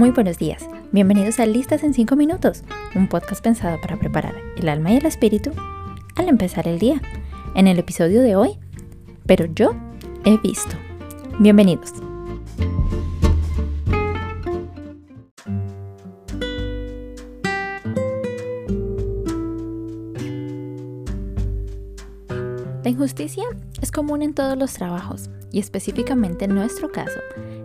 Muy buenos días, bienvenidos a Listas en 5 Minutos, un podcast pensado para preparar el alma y el espíritu al empezar el día. En el episodio de hoy, pero yo he visto. Bienvenidos. La injusticia es común en todos los trabajos y específicamente en nuestro caso.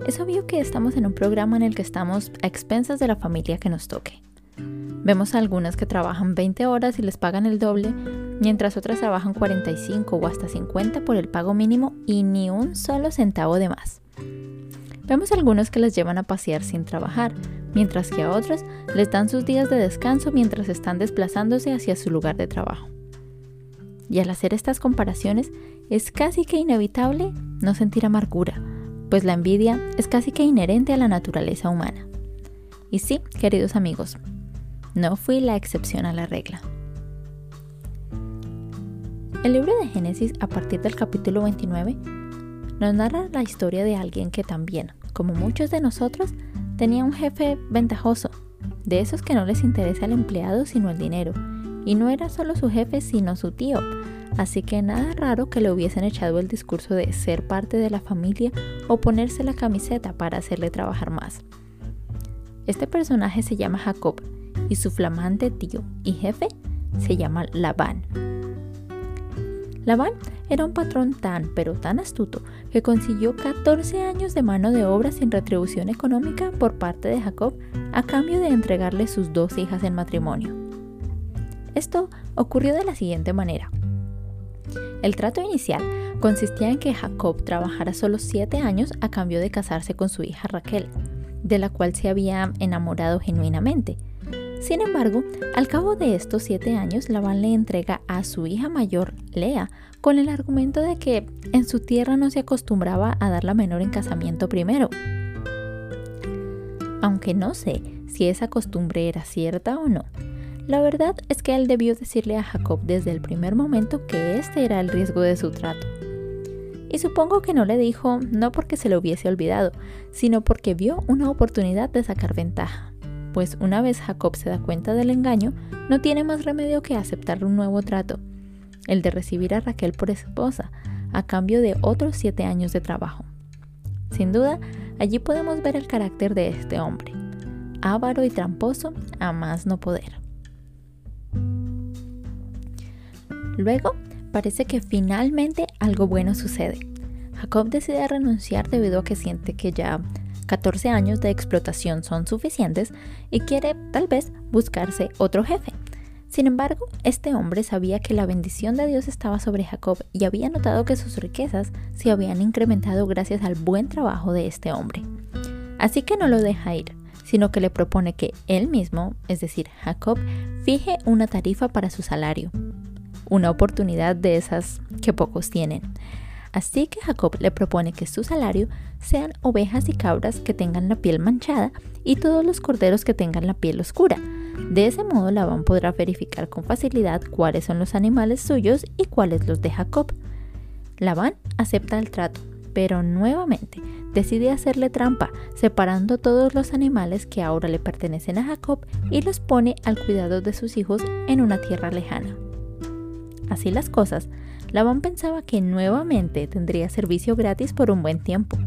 Es obvio que estamos en un programa en el que estamos a expensas de la familia que nos toque. Vemos a algunas que trabajan 20 horas y les pagan el doble, mientras otras trabajan 45 o hasta 50 por el pago mínimo y ni un solo centavo de más. Vemos a algunos que les llevan a pasear sin trabajar, mientras que a otros les dan sus días de descanso mientras están desplazándose hacia su lugar de trabajo. Y al hacer estas comparaciones es casi que inevitable no sentir amargura, pues la envidia es casi que inherente a la naturaleza humana. Y sí, queridos amigos, no fui la excepción a la regla. El libro de Génesis, a partir del capítulo 29, nos narra la historia de alguien que también, como muchos de nosotros, tenía un jefe ventajoso, de esos que no les interesa el empleado sino el dinero, y no era solo su jefe, sino su tío. Así que nada raro que le hubiesen echado el discurso de ser parte de la familia o ponerse la camiseta para hacerle trabajar más. Este personaje se llama Jacob y su flamante tío y jefe se llama Labán. Labán era un patrón tan, pero tan astuto, que consiguió 14 años de mano de obra sin retribución económica por parte de Jacob a cambio de entregarle sus dos hijas en matrimonio. Esto ocurrió de la siguiente manera. El trato inicial consistía en que Jacob trabajara solo siete años a cambio de casarse con su hija Raquel, de la cual se había enamorado genuinamente. Sin embargo, al cabo de estos siete años, Labán le entrega a su hija mayor, Lea, con el argumento de que en su tierra no se acostumbraba a dar la menor en casamiento primero. Aunque no sé si esa costumbre era cierta o no, la verdad es que él debió decirle a Jacob desde el primer momento que este era el riesgo de su trato. Y supongo que no le dijo no porque se lo hubiese olvidado, sino porque vio una oportunidad de sacar ventaja. Pues una vez Jacob se da cuenta del engaño, no tiene más remedio que aceptar un nuevo trato, el de recibir a Raquel por esposa, a cambio de otros siete años de trabajo. Sin duda, allí podemos ver el carácter de este hombre, avaro y tramposo a más no poder. Luego, parece que finalmente algo bueno sucede. Jacob decide renunciar debido a que siente que ya 14 años de explotación son suficientes y quiere tal vez buscarse otro jefe. Sin embargo, este hombre sabía que la bendición de Dios estaba sobre Jacob y había notado que sus riquezas se habían incrementado gracias al buen trabajo de este hombre. Así que no lo deja ir, sino que le propone que él mismo, es decir, Jacob, fije una tarifa para su salario una oportunidad de esas que pocos tienen. Así que Jacob le propone que su salario sean ovejas y cabras que tengan la piel manchada y todos los corderos que tengan la piel oscura. De ese modo Labán podrá verificar con facilidad cuáles son los animales suyos y cuáles los de Jacob. Labán acepta el trato, pero nuevamente decide hacerle trampa, separando todos los animales que ahora le pertenecen a Jacob y los pone al cuidado de sus hijos en una tierra lejana. Así las cosas, Labán pensaba que nuevamente tendría servicio gratis por un buen tiempo.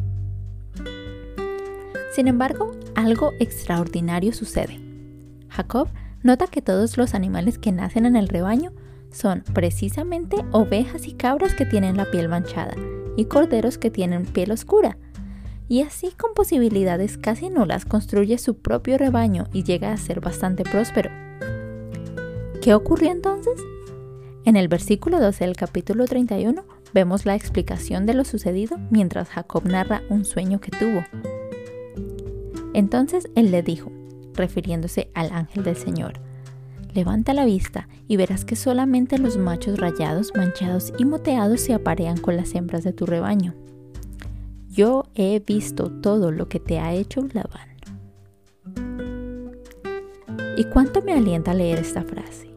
Sin embargo, algo extraordinario sucede. Jacob nota que todos los animales que nacen en el rebaño son precisamente ovejas y cabras que tienen la piel manchada y corderos que tienen piel oscura. Y así con posibilidades casi nulas construye su propio rebaño y llega a ser bastante próspero. ¿Qué ocurrió entonces? En el versículo 12 del capítulo 31 vemos la explicación de lo sucedido mientras Jacob narra un sueño que tuvo. Entonces él le dijo, refiriéndose al ángel del Señor, levanta la vista y verás que solamente los machos rayados, manchados y moteados se aparean con las hembras de tu rebaño. Yo he visto todo lo que te ha hecho Labán. ¿Y cuánto me alienta leer esta frase?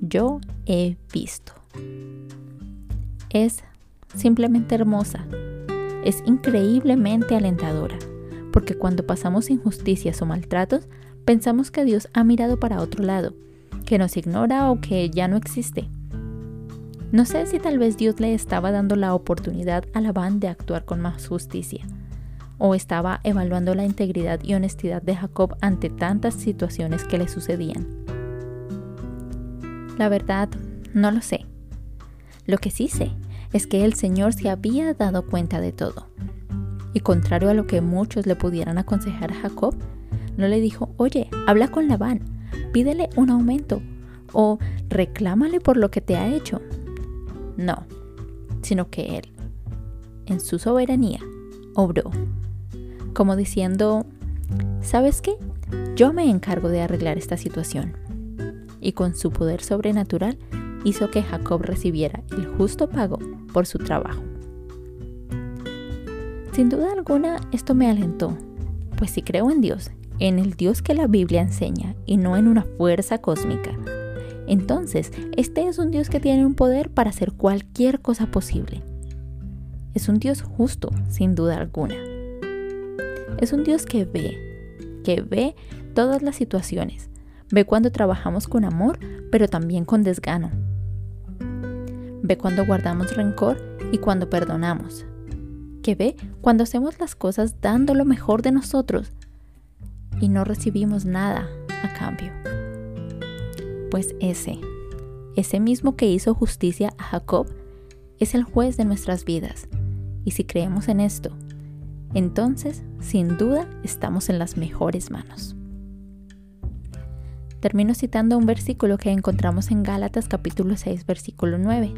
Yo he visto. Es simplemente hermosa, es increíblemente alentadora, porque cuando pasamos injusticias o maltratos, pensamos que Dios ha mirado para otro lado, que nos ignora o que ya no existe. No sé si tal vez Dios le estaba dando la oportunidad a Labán de actuar con más justicia, o estaba evaluando la integridad y honestidad de Jacob ante tantas situaciones que le sucedían. La verdad, no lo sé. Lo que sí sé es que el Señor se había dado cuenta de todo. Y contrario a lo que muchos le pudieran aconsejar a Jacob, no le dijo, oye, habla con Labán, pídele un aumento o reclámale por lo que te ha hecho. No, sino que él, en su soberanía, obró, como diciendo, ¿sabes qué? Yo me encargo de arreglar esta situación. Y con su poder sobrenatural hizo que Jacob recibiera el justo pago por su trabajo. Sin duda alguna, esto me alentó, pues si creo en Dios, en el Dios que la Biblia enseña y no en una fuerza cósmica, entonces este es un Dios que tiene un poder para hacer cualquier cosa posible. Es un Dios justo, sin duda alguna. Es un Dios que ve, que ve todas las situaciones, ve cuando trabajamos con amor, pero también con desgano. Ve cuando guardamos rencor y cuando perdonamos, que ve cuando hacemos las cosas dando lo mejor de nosotros y no recibimos nada a cambio. Pues ese, ese mismo que hizo justicia a Jacob, es el juez de nuestras vidas. Y si creemos en esto, entonces, sin duda, estamos en las mejores manos. Termino citando un versículo que encontramos en Gálatas capítulo 6, versículo 9.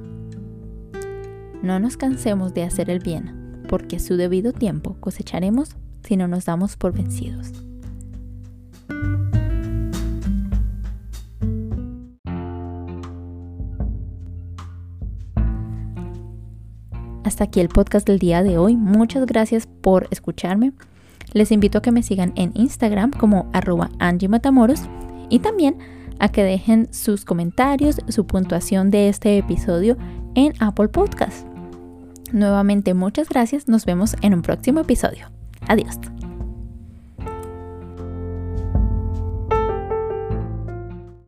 No nos cansemos de hacer el bien porque a su debido tiempo cosecharemos si no nos damos por vencidos. Hasta aquí el podcast del día de hoy. Muchas gracias por escucharme. Les invito a que me sigan en Instagram como arroba Angie y también a que dejen sus comentarios, su puntuación de este episodio en Apple Podcast. Nuevamente muchas gracias, nos vemos en un próximo episodio. Adiós.